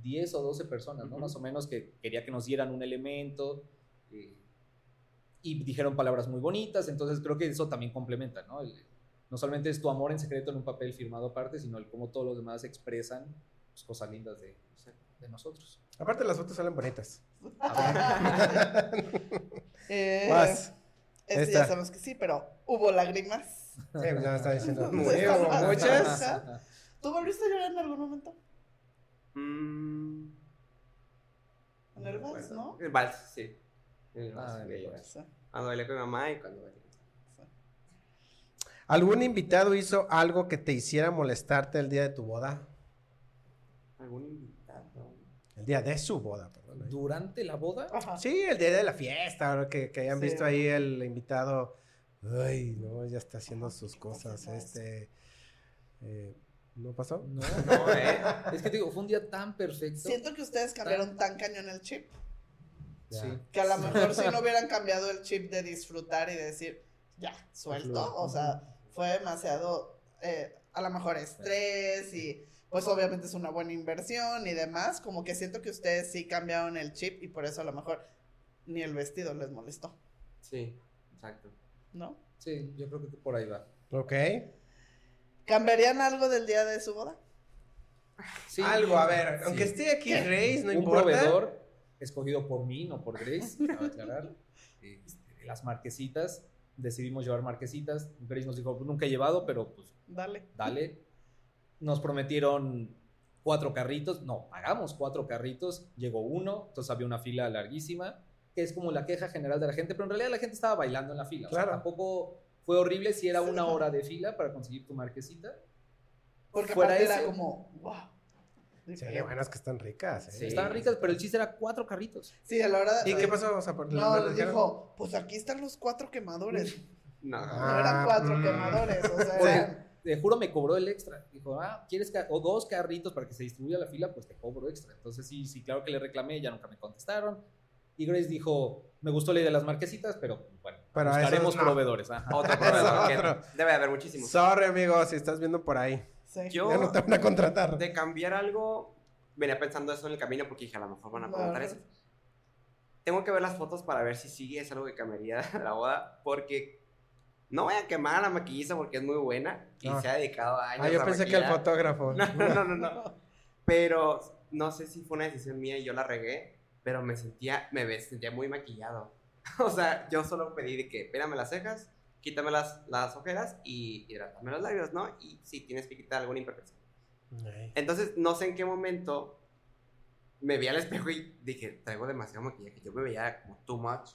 10 o 12 personas, ¿no? Ujú. Más o menos que quería que nos dieran un elemento eh, y dijeron palabras muy bonitas, entonces creo que eso también complementa, ¿no? El- no solamente es tu amor en secreto en un papel firmado aparte, sino el cómo todos los demás expresan pues, cosas lindas de, de nosotros. Aparte las fotos salen bonitas. Eh, Vas. este Esta. ya sabemos que sí, pero hubo lágrimas. Sí, pues ya me está diciendo. Hubo bien. muchas. ¿Tú volviste a llorar en algún momento? Mm, En el vals. ¿no? El vals, sí. El vals, Ah, en quería el llorar. vals. Cuando bailé con mi mamá y cuando bailé. ¿Algún invitado hizo algo que te hiciera molestarte el día de tu boda? ¿Algún invitado? El día de su boda, perdón. Durante la boda, Ajá. Sí, el día de la fiesta, ahora que, que hayan Sí. visto ahí el invitado. Ay, no, ya está haciendo sus cosas. Este. eh, ¿No pasó? no, No, ¿eh? Es que te digo, fue un día tan perfecto. Siento que ustedes cambiaron tan cañón el chip. Sí. que a lo mejor si no hubieran cambiado el chip de disfrutar y de decir, ya, suelto, o sea, fue demasiado, eh, a lo mejor estrés y pues obviamente es una buena inversión y demás, como que siento que ustedes sí cambiaron el chip y por eso a lo mejor ni el vestido les molestó, Sí, exacto. ¿no? Sí, yo creo que por ahí va. Ok. ¿Cambiarían algo del día de su boda? Sí, Algo, a ver, sí. aunque esté aquí Grace, no un importa. proveedor escogido por mí, no por Grace, aclarar. Este, las marquesitas, decidimos llevar marquesitas. Grace nos dijo, "Pues nunca he llevado, pero pues Dale. dale. Nos prometieron cuatro carritos, no, pagamos cuatro carritos, llegó uno, entonces había una fila larguísima, que es como la queja general de la gente, pero en realidad la gente estaba bailando en la fila. O sea, tampoco fue horrible si era una hora de fila para conseguir tu marquesita. Porque Fuera aparte era como, wow. Sí, bueno, es que están ricas. ¿eh? Sí. Estaban ricas, pero el chiste era cuatro carritos. Sí, a la hora de... ¿Y qué pasó? O sea, por- No, ¿le dijeron? dijo, pues aquí están los cuatro quemadores. No. Ah. No eran cuatro mm. quemadores, o sea, eran- te juro, me cobró el extra. Dijo, ah, ¿quieres ca- o dos carritos para que se distribuya la fila? Pues te cobro extra. Entonces, sí, sí, claro que le reclamé, ya nunca me contestaron. Y Grace dijo, me gustó la idea de las marquesitas, pero bueno, Pero buscaremos no. proveedores. Ajá. Otro proveedor. Otro. Debe haber muchísimos. Sorry, amigo, si estás viendo por ahí. Sí. Yo- Ya no te van a contratar. De cambiar algo, venía pensando eso en el camino porque dije, a lo mejor van a preguntar Claro. eso. Tengo que ver las fotos para ver si sigue es algo que cambiaría la boda, porque no voy a quemar a la maquillista porque es muy buena y Ah. se ha dedicado años Ah, yo a pensé que el maquillar. fotógrafo. No, no, no, no. Pero no sé si fue una decisión mía y yo la regué, pero me sentía, me sentía muy maquillado. O sea, yo solo pedí de que pélame las cejas, quítame las, las ojeras y hidrátame los labios, ¿no? Y si tienes que quitar alguna imperfección. Ay. Entonces, no sé en qué momento me vi al espejo y dije, traigo demasiado maquillaje. Yo me veía como too much.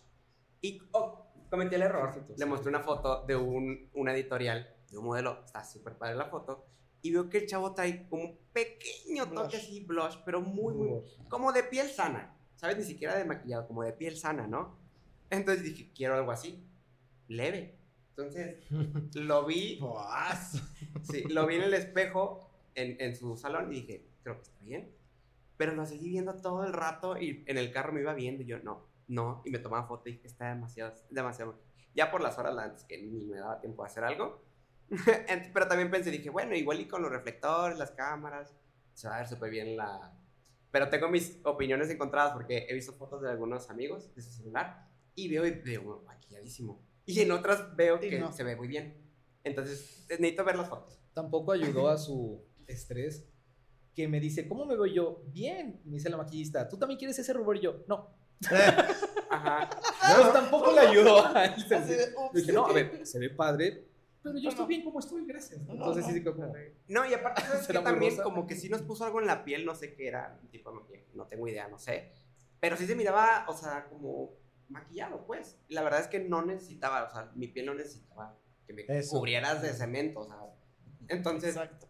Y oh, Cometí el error. Le sí. mostré una foto de un, una editorial, de un modelo, está súper padre la foto, y veo que el chavo trae como un pequeño toque Blush. así, blush, pero muy, muy, como de piel sana, ¿sabes? Ni siquiera de maquillado, como de piel sana, ¿no? Entonces dije, quiero algo así, leve. Entonces, lo vi, sí, lo vi en el espejo en, en su salón y dije, creo que está bien. Pero lo seguí viendo todo el rato y en el carro me iba viendo y yo, no, no, y me tomaba foto y dije, está demasiado, demasiado. Ya por las horas antes que ni me daba tiempo de hacer algo. Pero también pensé, dije, bueno, igual y con los reflectores, las cámaras, se va a ver súper bien la... Pero tengo mis opiniones encontradas porque he visto fotos de algunos amigos de su celular y veo y veo maquilladísimo. Y en otras veo que no. se ve muy bien. Entonces, necesito ver las fotos. Tampoco ayudó a su estrés que me dice, ¿cómo me veo yo? Bien, me dice la maquillista, ¿tú también quieres ese rubor? Y yo, no. Ajá. Entonces tampoco le ayudó a él. Dije, no, a ver, se ve padre, pero yo No, estoy no. bien como estoy, gracias. No, Entonces sí, no. como... No, y aparte, ¿sabes muy también rosa. como que sí nos puso algo en la piel, no sé qué era, tipo no tengo idea, no sé. Pero sí se miraba, o sea, como maquillado, pues. Y la verdad es que no necesitaba, o sea, mi piel no necesitaba que me Eso. cubrieras de cemento, o sea. Entonces, Exacto.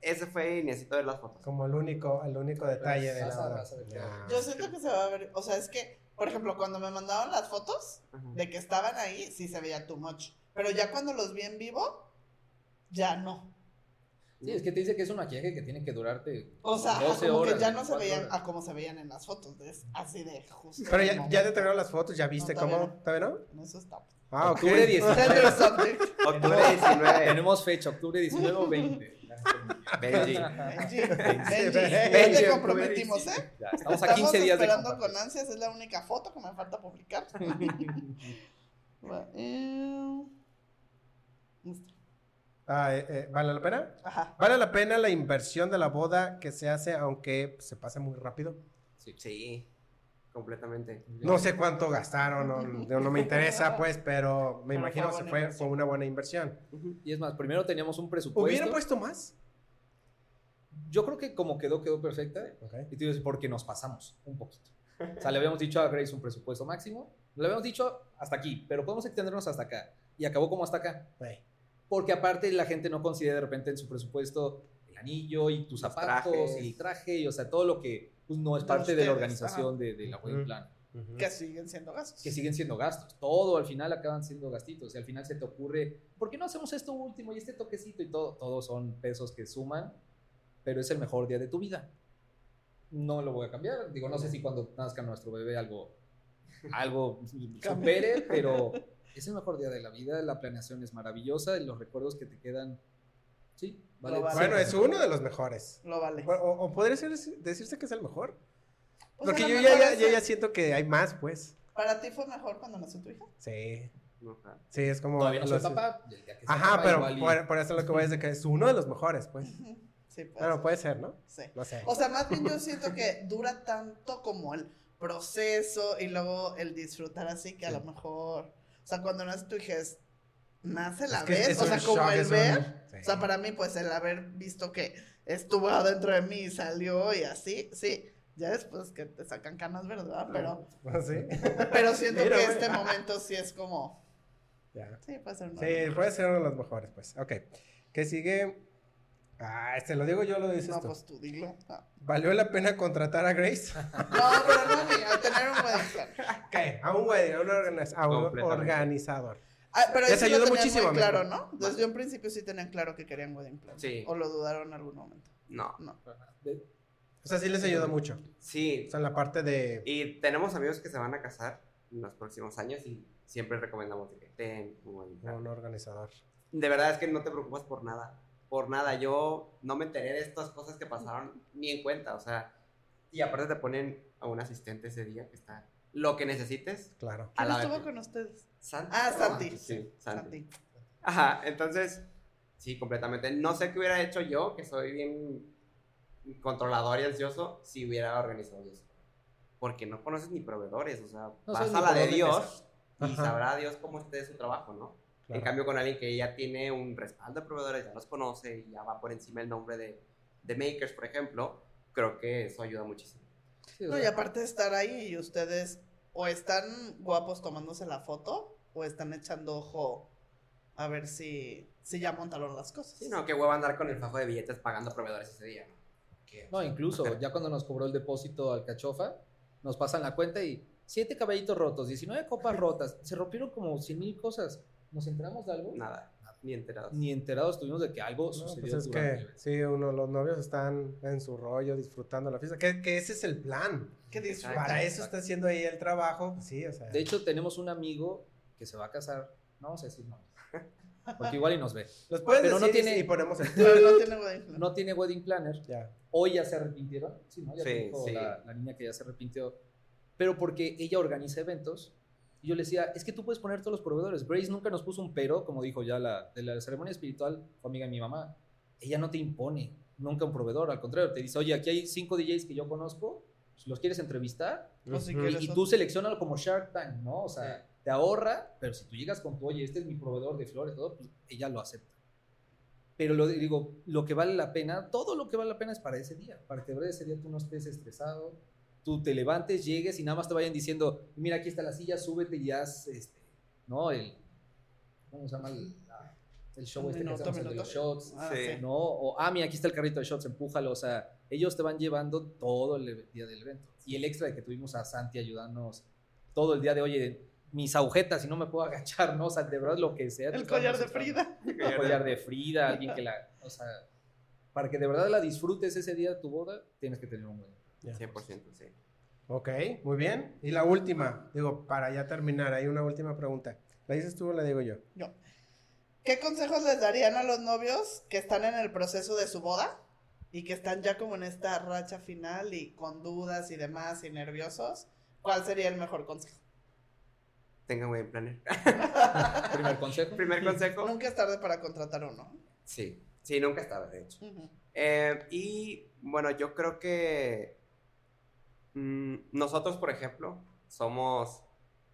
ese fue y necesito ver las fotos. Como el único, el único detalle de la. Yo siento que se va a ver, o sea, es que, por ejemplo, cuando me mandaban las fotos Ajá. de que estaban ahí, sí se veía too much. Pero ya cuando los vi en vivo, ya no. Sí, es que te dice que es un maquillaje que tiene que durarte O sea, ajá, 12 como horas. que ya no se 24 veían horas. a como se veían en las fotos, de- así de justo. Pero ya, ya te trajeron las fotos, ya viste No, todavía cómo. no. ¿Todavía no? No, Eso está. Ah. Octubre 19. Tender something. Octubre 19. Tenemos fecha, octubre 19 o 20. Benji. Benji, Benji, Benji, te comprometimos, ¿eh? Ya, estamos a 15 días de esperando con ansias, es la única foto que me falta publicar. Va, eh, Ah, eh, eh, ¿Vale la pena? Ajá. ¿Vale la pena la inversión de la boda que se hace aunque se pase muy rápido? Sí. Sí, completamente. No sé cuánto gastaron, no, no- no me interesa, pues, pero me Pero imagino que fue, fue una buena inversión. Y es más, primero teníamos un presupuesto. ¿Hubieran puesto más? Yo creo que como quedó, quedó perfecta. Y te digo, porque nos pasamos un poquito. O sea, le habíamos dicho a Grace un presupuesto máximo. Le habíamos dicho hasta aquí, pero podemos extendernos hasta acá. Y acabó como hasta acá. Ey. Porque aparte la gente no considera de repente en su presupuesto el anillo y tus Los zapatos trajes. y el traje, y, o sea, todo lo que pues, no es De parte de la ustedes, organización de, de la wedding Ujú. plan. Ujú. Que siguen siendo gastos. Que siguen siendo gastos. Todo al final acaban siendo gastitos. Y al final se te ocurre, ¿por qué no hacemos esto último y este toquecito y todo? Todos son pesos que suman, pero es el mejor día de tu vida. No lo voy a cambiar. Digo, no sé si cuando nazca nuestro bebé algo, algo supere, pero es el mejor día de la vida. La planeación es maravillosa y los recuerdos que te quedan, sí, vale. Vale. Bueno, es uno de los mejores. Lo vale. O, o- podría ser- decirse que es el mejor. Pues Porque a lo yo ya, ya, es- yo ya siento que hay más, pues. ¿Para ti fue mejor cuando nació tu hija? Sí. Ajá. Sí, es como. Todavía no soy papá. y el día que Ajá, papá pero igual y- por, por eso lo que voy es de que es uno de los mejores, pues. Sí, pues. Bueno, puede ser, ¿no? sí. No sé. O sea, más bien yo siento que dura tanto como el proceso y luego el disfrutar así que a Sí. lo mejor, sea, cuando nace tu hija es, nace la que vez, o sea, como shock, el es un- ver, sí. o sea, para mí pues el haber visto que estuvo adentro de mí y salió y así, sí, ya después que te sacan canas, ¿verdad? Pero, Sí. pero siento Mira, que este momento sí es como, Ya. sí, puede ser una Sí, puede ser uno de los mejores, pues. Ok. ¿Qué sigue? Ah, este lo digo yo, lo dices No, tú. pues tú dilo. No, ¿Valió la pena contratar a Grace? No, pero no, ni a tener un wedding plan. ¿Qué? A un wedding, a un, organiz- a un Completamente. organizador. Ah, pero Les lo ayudó muchísimo, muy claro. ¿no? Desde un principio sí tenían claro que querían wedding plan. Sí. O lo dudaron en algún momento. No. No. O sea, sí les ayudó mucho. Sí. O sea, en la parte de... Y tenemos amigos que se van a casar en los próximos años y siempre recomendamos que ten. Un organizador. De verdad es que no te preocupas por nada. Por nada. Yo no me enteré de estas cosas que pasaron ni en cuenta. O sea, y aparte te ponen a un asistente ese día que está lo que necesites. Claro. ¿Quién estuvo vez. con ustedes? Santi. Ah, Santi. Sí, Santi. Santi. Ajá, entonces, sí, completamente. No sé qué hubiera hecho yo, que soy bien controlador y ansioso, si hubiera organizado eso. Porque no conoces ni proveedores, o sea, No vas a la de Dios y Ajá. sabrá Dios cómo esté su trabajo, ¿no? Claro. En cambio, con alguien que ya tiene un respaldo de proveedores, ya los conoce y ya va por encima el nombre de, de Makers, por ejemplo, creo que eso ayuda muchísimo. sí, No, y aparte de estar ahí y ustedes o están guapos tomándose la foto o están echando ojo a ver si, si ya montaron las cosas. Sí, no, qué huevo andar con el fajo de billetes pagando proveedores ese día, No, incluso ya cuando nos cobró el depósito al cachofa, nos pasan la cuenta y siete caballitos rotos, 19 copas rotas, se rompieron como 100 mil cosas. ¿Nos enteramos de algo? Nada, ni enterados. Ni enterados estuvimos de que algo No, sucedió pues es durante el que sí, uno, los novios están en su rollo disfrutando la fiesta. Que, que ese es el plan. Que disfruten. Para eso está haciendo ahí el trabajo. pues sí, o sea. De hecho, tenemos un amigo que se va a casar, no vamos a decir nombres, porque igual y nos ve. los puedes pero no decir y- tiene- y ponemos el. No tiene wedding plan. No tiene wedding planner, ya. hoy ya se arrepintieron, sí, ¿no? Ya Sí, dijo sí. La, la niña que ya se arrepintió, pero porque ella organiza eventos. Y yo le decía, es que tú puedes poner todos los proveedores. Grace nunca nos puso un pero, como dijo ya la, de la ceremonia espiritual, fue amiga de mi mamá. Ella no te impone nunca un proveedor, al contrario, te dice, oye, aquí hay cinco DJs que yo conozco, pues, ¿los quieres entrevistar? Pues si Ujú. quieres- Y, y tú seleccionalo como Shark Tank, ¿no? O sea, te ahorra, pero si tú llegas con tu, oye, este es mi proveedor de flores, todo, pues ella lo acepta. Pero lo digo, lo que vale la pena, todo lo que vale la pena es para ese día, para que ese día tú no estés estresado, tú te levantes, llegues y nada más te vayan diciendo, mira, aquí está la silla, súbete y haz, este, ¿no? El, ¿cómo se llama? El, el show este que minuto, hacemos, el de minuto. los shots. Ah, Sí. ¿no? O, ah, mira, aquí está el carrito de shots, empújalo. O sea, ellos te van llevando todo el e- día del evento. Y el extra de que tuvimos a Santi ayudándonos todo el día de, oye, mis agujetas, si no me puedo agachar, ¿no? O sea, de verdad lo que sea. El collar de. Frida. El collar de Frida, alguien que la, o sea, para que de verdad la disfrutes ese día de tu boda, tienes que tener un buen. Ya. 100%, sí. Ok, muy bien. Y la última, digo, para ya terminar, hay una última pregunta. ¿La dices tú o la digo yo? Yo. ¿Qué consejos les darían a los novios que están en el proceso de su boda y que están ya como en esta racha final y con dudas y demás y nerviosos? ¿Cuál sería el mejor consejo? Tengan buen planner. Primer consejo. Primer consejo. Nunca es tarde para contratar uno. Sí, sí, nunca estaba, de hecho. Ujú. Eh, y bueno, yo creo que mm, nosotros, por ejemplo, somos,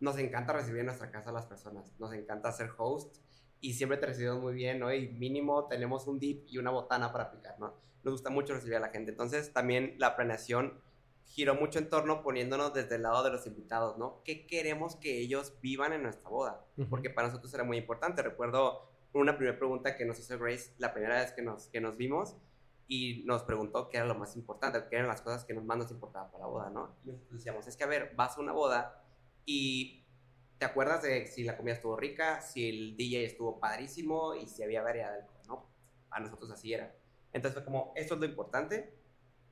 nos encanta recibir en nuestra casa a las personas, nos encanta ser host y siempre te recibimos muy bien, ¿no? Y mínimo tenemos un dip y una botana para picar, ¿no? Nos gusta mucho recibir a la gente. Entonces también la planeación giró mucho en torno poniéndonos desde el lado de los invitados, ¿no? ¿Qué queremos que ellos vivan en nuestra boda? porque para nosotros era muy importante. Recuerdo una primera pregunta que nos hizo Grace la primera vez que nos, que nos vimos y nos preguntó qué era lo más importante, qué eran las cosas que más nos importaban para la boda, ¿no? Y nosotros decíamos, es que a ver, vas a una boda y te acuerdas de si la comida estuvo rica, si el DJ estuvo padrísimo y si había variedad ¿no? A nosotros así era. Entonces fue como, esto es lo importante.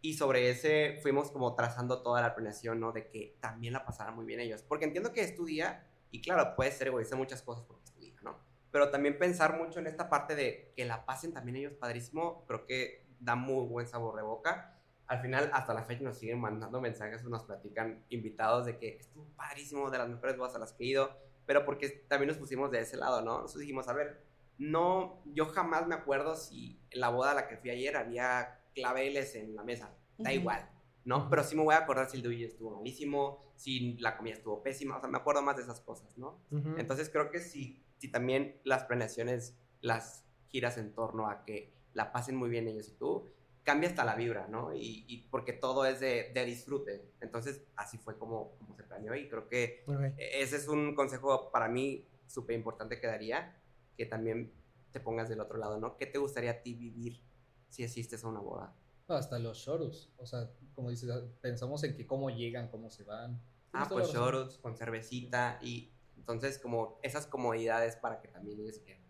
Y sobre ese fuimos como trazando toda la planeación, ¿no? De que también la pasaran muy bien ellos. Porque entiendo que es tu día y claro, puedes ser egoísta muchas cosas porque es tu día, ¿no? Pero también pensar mucho en esta parte de que la pasen también ellos padrísimo, creo que da muy buen sabor de boca. Al final, hasta la fecha nos siguen mandando mensajes nos platican invitados de que estuvo padrísimo, de las mejores bodas a las que he ido, pero porque también nos pusimos de ese lado, ¿no? Nosotros dijimos, a ver, no, yo jamás me acuerdo si en la boda a la que fui ayer había claveles en la mesa, da Ujú. igual, ¿no? Pero sí me voy a acordar si el DJ estuvo malísimo, si la comida estuvo pésima, o sea, me acuerdo más de esas cosas, ¿no? Ujú. Entonces creo que si, si también las planeaciones las giras en torno a que la pasen muy bien ellos y tú, cambia hasta la vibra, ¿no? Y, y porque todo es de, de disfrute. Entonces así fue como, como se planeó y creo que Ok. ese es un consejo para mí súper importante que daría, que también te pongas del otro lado, ¿no? ¿Qué te gustaría a ti vivir si asistes a una boda? Hasta los shoros. O sea, como dices, pensamos en que cómo llegan, cómo se van. Ah, pues chorros con cervecita y entonces como esas comodidades para que también ellos wow.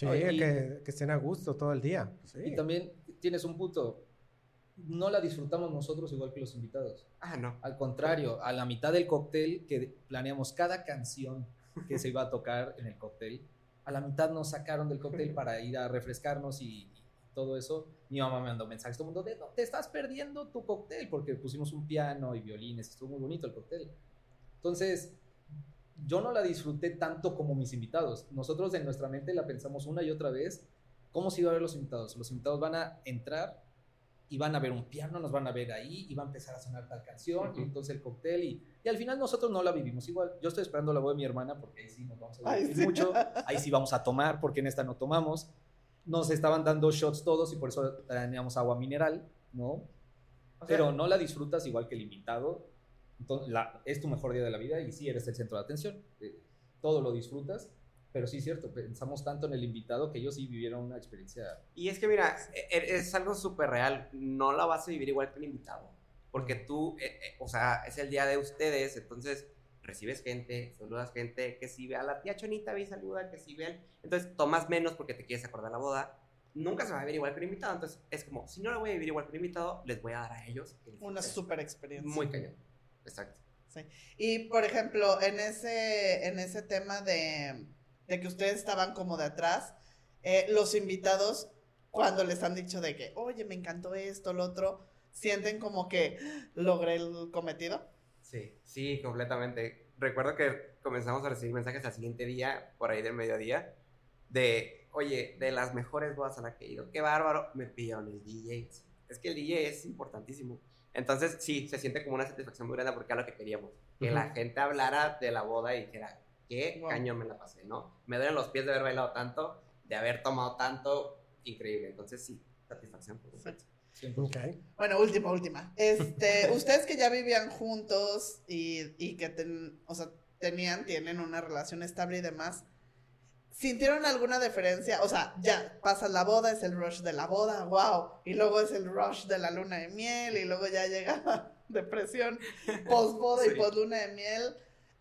Sí, Oye, y- que, que estén a gusto todo el día. Sí. Y también tienes un punto. No la disfrutamos nosotros igual que los invitados. Ah, no. Al contrario, a la mitad del cóctel que planeamos cada canción que se iba a tocar en el cóctel, a la mitad nos sacaron del cóctel para ir a refrescarnos y, y todo eso. Mi mamá me mandó mensajes, todo el mundo, "De- no, te estás perdiendo tu cóctel porque pusimos un piano y violines, estuvo muy bonito el cóctel. Entonces, yo no la disfruté tanto como mis invitados. Nosotros en nuestra mente la pensamos una y otra vez, ¿cómo se iba a ver los invitados? Los invitados van a entrar y van a ver un piano, nos van a ver ahí y va a empezar a sonar tal canción y entonces el cóctel y, y al final nosotros no la vivimos igual. Yo estoy esperando la boda de mi hermana porque ahí sí nos vamos a divertir sí. mucho, ahí sí vamos a tomar porque en esta no tomamos. Nos estaban dando shots todos y por eso teníamos agua mineral, ¿no? O sea, Pero no la disfrutas igual que el invitado. Entonces, la- es tu mejor día de la vida y sí eres el centro de atención. Eh, todo lo disfrutas, pero sí es cierto, pensamos tanto en el invitado que ellos sí vivieron una experiencia. Y es que mira, e- e- es algo súper real, no la vas a vivir igual que el invitado, porque tú, eh, eh, o sea, es el día de ustedes, entonces recibes gente, saludas gente, que si ve a la tía Chonita, ve y saluda, que si ven, entonces tomas menos porque te quieres acordar la boda, nunca se va a vivir igual que el invitado, entonces es como, si no la voy a vivir igual que el invitado, les voy a dar a ellos. Una super experiencia. Muy cañón, exacto. Y por ejemplo, en ese, en ese tema de, de que ustedes estaban como de atrás, eh, los invitados, cuando les han dicho de que, oye, me encantó esto, lo otro, sienten como que logré el cometido. Sí, sí, completamente. Recuerdo que comenzamos a recibir mensajes al siguiente día, por ahí del mediodía, de, oye, de las mejores bodas a las que he ido, qué bárbaro, me pidieron el DJ. Es que el DJ es importantísimo. Entonces, sí, se siente como una satisfacción muy grande porque era lo que queríamos. Que la gente hablara de la boda y dijera, qué Wow. cañón me la pasé, ¿no? Me duelen los pies de haber bailado tanto, de haber tomado tanto, increíble. Entonces, sí, satisfacción. por. Bueno, última, última. Este, ustedes que ya vivían juntos y, y que ten- o sea, tenían, tienen una relación estable y demás, ¿sintieron alguna diferencia? O sea, ya pasa la boda, es el rush de la boda, wow, y luego es el rush de la luna de miel, y luego ya llega la depresión post boda y Sí. post luna de miel.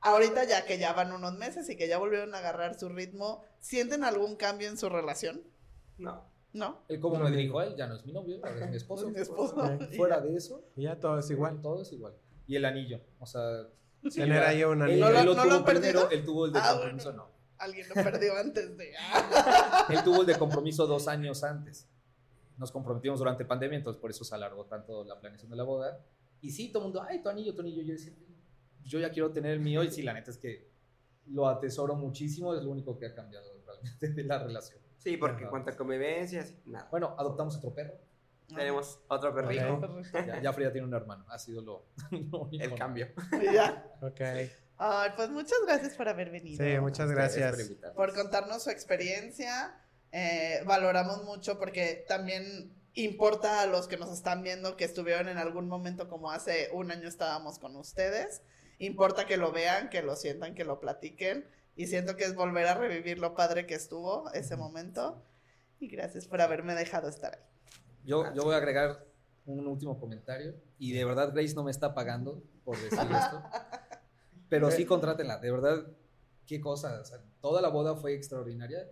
Ahorita ya que ya van unos meses y que ya volvieron a agarrar su ritmo, ¿sienten algún cambio en su relación? No. ¿No? Él como No, me a él, ya no es mi novio, ahora es mi esposo. Mi esposo. Y Fuera de eso, Y ya todo es igual. todo es igual. Y el anillo, o sea... sí, Tener ahí un Él, anillo. ¿No lo- él lo no tuvo lo han primero, perdido? él tuvo el de Ah, compromiso, bueno. no. Alguien lo perdió antes de... ah. Él tuvo el de compromiso dos años antes. Nos comprometimos durante pandemia, entonces por eso se alargó tanto la planeación de la boda. Y sí, todo el mundo, ay, tu anillo, tu anillo. Yo decía, yo ya quiero tener el mío. Y sí, la neta es que lo atesoro muchísimo. Es lo único que ha cambiado realmente de la relación. Sí, porque en cuanto a convivencia, sí, nada. Bueno, adoptamos otro perro. Tenemos otro perrito. Ya, ya Frida tiene un hermano. Ha sido lo, lo único. el cambio. Ya. Ok. Ay, pues muchas gracias por haber venido. Sí, muchas por gracias. invitarnos. Por contarnos su experiencia. Eh, valoramos mucho porque también importa a los que nos están viendo que estuvieron en algún momento como hace un año estábamos con ustedes. Importa que lo vean, que lo sientan, que lo platiquen. Y siento que es volver a revivir lo padre que estuvo ese momento. Y gracias por haberme dejado estar ahí. Yo, yo voy a agregar un último comentario. Y de verdad, Grace no me está pagando por decir esto. Pero sí, contrátenla. De verdad, qué cosa. o sea, toda la boda fue extraordinaria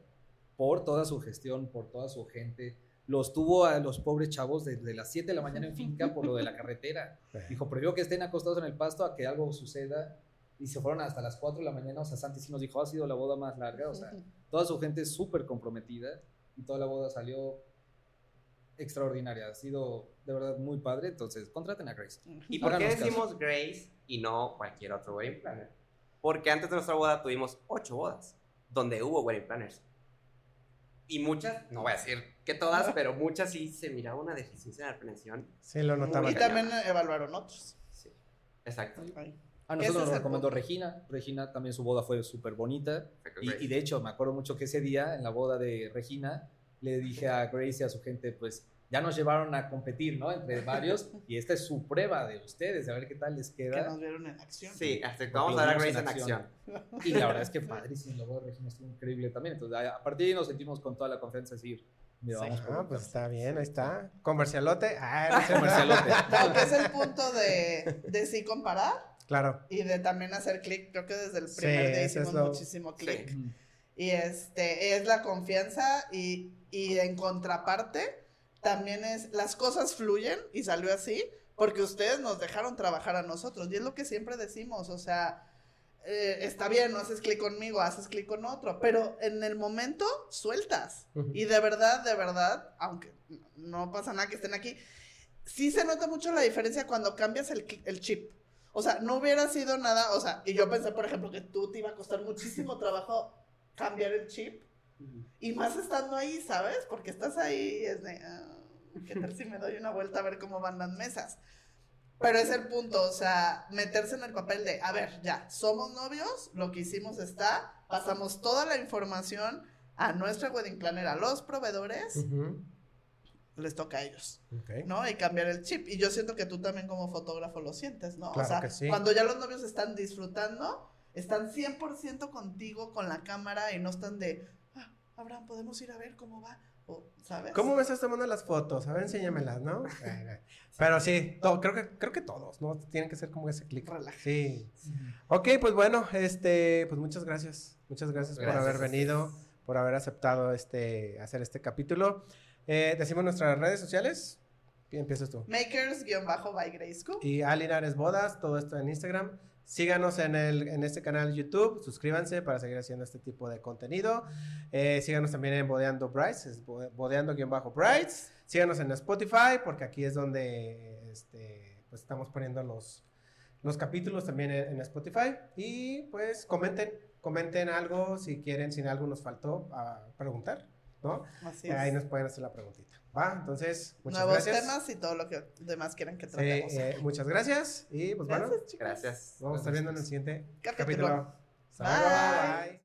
por toda su gestión, por toda su gente. Los tuvo a los pobres chavos desde las 7 de la mañana en finca por lo de la carretera. Dijo, prefiero que estén acostados en el pasto a que algo suceda. Y se fueron hasta las 4 de la mañana. O sea, Santi sí nos dijo, ha sido la boda más larga. O sea, toda su gente es súper comprometida y toda la boda salió extraordinaria. Ha sido de verdad muy padre. Entonces, contraten a Grace. ¿Y por qué Háganos caso. decimos Grace y no cualquier otro wedding planner? Porque antes de nuestra boda tuvimos ocho bodas donde hubo wedding planners. Y muchas, no voy a decir que todas, pero muchas sí se miraba una deficiencia en la planeación. Sí, lo notaba. Y también evaluaron otros. Sí, exacto. Ay. A nosotros nos recomendó. Regina. Regina también su boda fue súper bonita. Y, y de hecho, me acuerdo mucho que ese día, en la boda de Regina, le dije a Grace y a su gente, pues ya nos llevaron a competir, ¿no? Entre varios. y esta es su prueba de ustedes, de ver qué tal les Que queda. nos vieron en acción. Sí, aceptamos a ver a Grace en acción. Y la verdad es que padrísimo, de Regina estuvo increíble también. Entonces, a a partir de ahí nos sentimos con toda la confianza de decir, mira, Sí. vamos Ah, pues está bien, ahí está. Comercialote. Ah, no sé. Comercialote. No, que es el punto de, de sí comparar Claro. y de también hacer clic. Creo que desde el Sí, primer día eso es hicimos lo- muchísimo clic. Ujú. Y este es la confianza y, y en contraparte también es las cosas fluyen y salió así porque ustedes nos dejaron trabajar a nosotros y es lo que siempre decimos, o sea, eh, está bien, no haces clic conmigo, haces clic con otro, pero en el momento sueltas y de verdad, de verdad, aunque no pasa nada que estén aquí, sí se nota mucho la diferencia cuando cambias el, el chip. O sea, no hubiera sido nada, o sea, y yo pensé, por ejemplo, que tú te iba a costar muchísimo trabajo cambiar el chip. Y más estando ahí, ¿sabes? Porque estás ahí y es de, ah, ¿qué tal si me doy una vuelta a ver cómo van las mesas? Pero es el punto, o sea, meterse en el papel de, a ver, ya, somos novios, lo que hicimos está, pasamos toda la información a nuestra wedding planner, a los proveedores, Ujú. les toca a ellos, Ok. ¿no? Y cambiar el chip. Y yo siento que tú también como fotógrafo lo sientes, ¿no? Claro o sea, sí. cuando ya los novios están disfrutando, están 100% contigo con la cámara y no están de, ah, Abraham, podemos ir a ver cómo va, o, ¿sabes? ¿Cómo me estás tomando las fotos? A ver, enséñamelas, ¿no? Pero sí, to- creo, que, creo que todos, ¿no? Tienen que ser como ese clic. Relaja. Sí. Ok, pues bueno, este, pues muchas gracias. Muchas gracias, por haber venido, por haber aceptado este, hacer este capítulo. Eh, decimos nuestras redes sociales. Empiezas tú. Makers-by Grayscoop. Y Ali Linares Bodas, todo esto en Instagram. Síganos en, el, en este canal de YouTube, suscríbanse para seguir haciendo este tipo de contenido. Eh, síganos también en Bodeando Brights, es bo- bodeando-brights. Síganos en Spotify, porque aquí es donde este, pues estamos poniendo los, los capítulos también en, en Spotify. Y pues comenten, comenten algo si quieren, si algo nos faltó a preguntar, ¿no? Así Ahí es. nos pueden hacer la preguntita. ¿Va? Entonces, muchas Nuevos gracias. temas y todo lo que demás quieran que Sí, tratemos. eh, muchas gracias. Y pues bueno, Gracias, chicos. Gracias. vamos a estar viendo en el siguiente Capítulo. Bye.